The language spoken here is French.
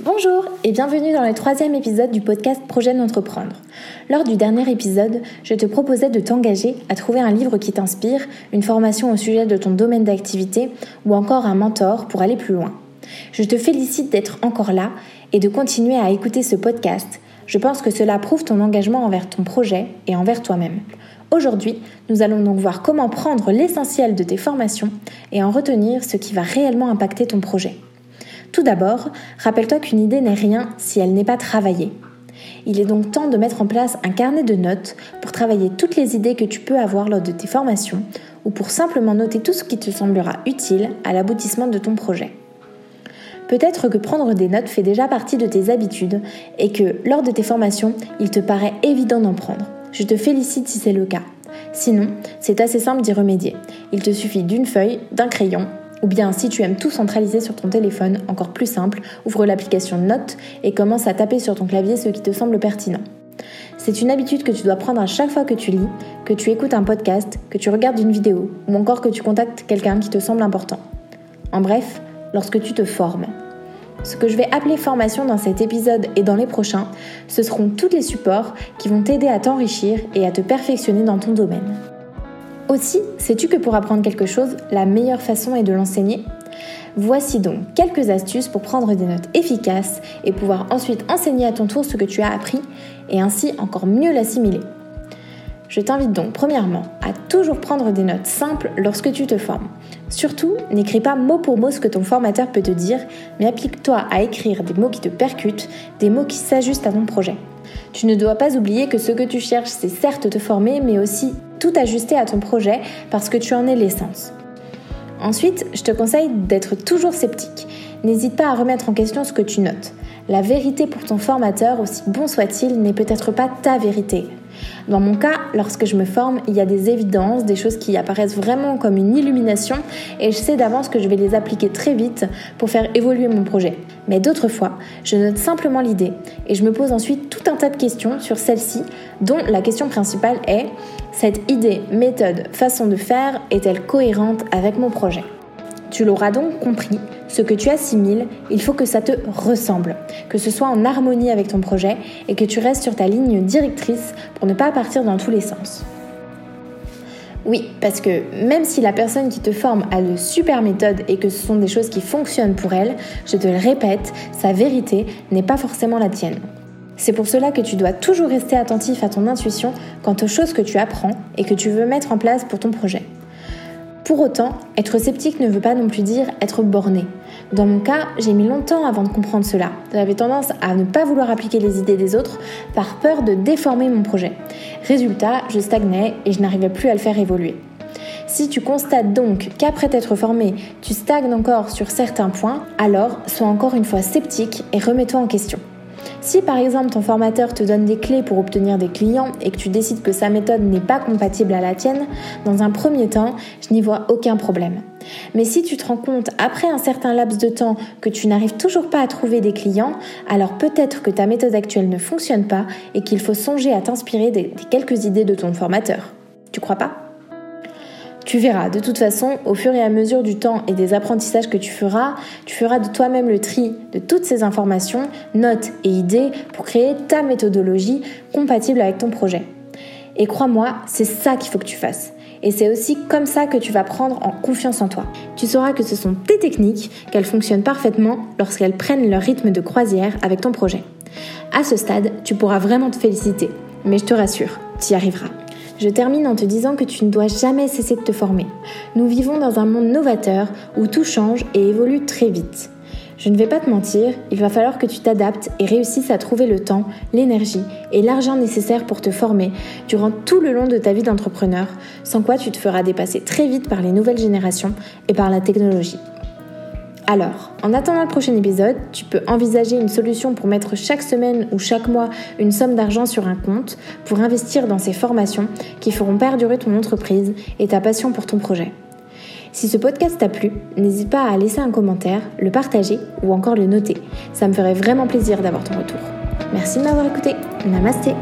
Bonjour et bienvenue dans le troisième épisode du podcast Projet d'entreprendre. Lors du dernier épisode, je te proposais de t'engager à trouver un livre qui t'inspire, une formation au sujet de ton domaine d'activité ou encore un mentor pour aller plus loin. Je te félicite d'être encore là et de continuer à écouter ce podcast. Je pense que cela prouve ton engagement envers ton projet et envers toi-même. Aujourd'hui, nous allons donc voir comment prendre l'essentiel de tes formations et en retenir ce qui va réellement impacter ton projet. Tout d'abord, rappelle-toi qu'une idée n'est rien si elle n'est pas travaillée. Il est donc temps de mettre en place un carnet de notes pour travailler toutes les idées que tu peux avoir lors de tes formations ou pour simplement noter tout ce qui te semblera utile à l'aboutissement de ton projet. Peut-être que prendre des notes fait déjà partie de tes habitudes et que lors de tes formations, il te paraît évident d'en prendre. Je te félicite si c'est le cas. Sinon, c'est assez simple d'y remédier. Il te suffit d'une feuille, d'un crayon ou bien, si tu aimes tout centraliser sur ton téléphone, encore plus simple, ouvre l'application Notes et commence à taper sur ton clavier ce qui te semble pertinent. C'est une habitude que tu dois prendre à chaque fois que tu lis, que tu écoutes un podcast, que tu regardes une vidéo ou encore que tu contactes quelqu'un qui te semble important. En bref, lorsque tu te formes. Ce que je vais appeler formation dans cet épisode et dans les prochains, ce seront tous les supports qui vont t'aider à t'enrichir et à te perfectionner dans ton domaine. Aussi, sais-tu que pour apprendre quelque chose, la meilleure façon est de l'enseigner? Voici donc quelques astuces pour prendre des notes efficaces et pouvoir ensuite enseigner à ton tour ce que tu as appris et ainsi encore mieux l'assimiler. Je t'invite donc premièrement à toujours prendre des notes simples lorsque tu te formes. Surtout, n'écris pas mot pour mot ce que ton formateur peut te dire, mais applique-toi à écrire des mots qui te percutent, des mots qui s'ajustent à ton projet. Tu ne dois pas oublier que ce que tu cherches, c'est certes te former, mais aussi tout ajuster à ton projet parce que tu en es l'essence. Ensuite, je te conseille d'être toujours sceptique. N'hésite pas à remettre en question ce que tu notes. La vérité pour ton formateur, aussi bon soit-il, n'est peut-être pas ta vérité. Dans mon cas, lorsque je me forme, il y a des évidences, des choses qui apparaissent vraiment comme une illumination et je sais d'avance que je vais les appliquer très vite pour faire évoluer mon projet. Mais d'autres fois, je note simplement l'idée et je me pose ensuite tout un tas de questions sur celle-ci, dont la question principale est cette idée, méthode, façon de faire est-elle cohérente avec mon projet? Tu l'auras donc compris, ce que tu assimiles, il faut que ça te ressemble, que ce soit en harmonie avec ton projet et que tu restes sur ta ligne directrice pour ne pas partir dans tous les sens. Oui, parce que même si la personne qui te forme a de super méthodes et que ce sont des choses qui fonctionnent pour elle, je te le répète, sa vérité n'est pas forcément la tienne. C'est pour cela que tu dois toujours rester attentif à ton intuition quant aux choses que tu apprends et que tu veux mettre en place pour ton projet. Pour autant, être sceptique ne veut pas non plus dire être borné. Dans mon cas, j'ai mis longtemps avant de comprendre cela. J'avais tendance à ne pas vouloir appliquer les idées des autres par peur de déformer mon projet. Résultat, je stagnais et je n'arrivais plus à le faire évoluer. Si tu constates donc qu'après t'être formé, tu stagnes encore sur certains points, alors sois encore une fois sceptique et remets-toi en question. Si par exemple ton formateur te donne des clés pour obtenir des clients et que tu décides que sa méthode n'est pas compatible à la tienne, dans un premier temps, je n'y vois aucun problème. Mais si tu te rends compte après un certain laps de temps que tu n'arrives toujours pas à trouver des clients, alors peut-être que ta méthode actuelle ne fonctionne pas et qu'il faut songer à t'inspirer des, quelques idées de ton formateur. Tu crois pas? Tu verras, de toute façon, au fur et à mesure du temps et des apprentissages que tu feras, tu feras de toi-même le tri de toutes ces informations, notes et idées pour créer ta méthodologie compatible avec ton projet. Et crois-moi, c'est ça qu'il faut que tu fasses. Et c'est aussi comme ça que tu vas prendre en confiance en toi. Tu sauras que ce sont tes techniques, qu'elles fonctionnent parfaitement lorsqu'elles prennent leur rythme de croisière avec ton projet. À ce stade, tu pourras vraiment te féliciter. Mais je te rassure, tu y arriveras. Je termine en te disant que tu ne dois jamais cesser de te former. Nous vivons dans un monde novateur où tout change et évolue très vite. Je ne vais pas te mentir, il va falloir que tu t'adaptes et réussisses à trouver le temps, l'énergie et l'argent nécessaires pour te former durant tout le long de ta vie d'entrepreneur, sans quoi tu te feras dépasser très vite par les nouvelles générations et par la technologie. Alors, en attendant le prochain épisode, tu peux envisager une solution pour mettre chaque semaine ou chaque mois une somme d'argent sur un compte pour investir dans ces formations qui feront perdurer ton entreprise et ta passion pour ton projet. Si ce podcast t'a plu, n'hésite pas à laisser un commentaire, le partager ou encore le noter. Ça me ferait vraiment plaisir d'avoir ton retour. Merci de m'avoir écouté. Namasté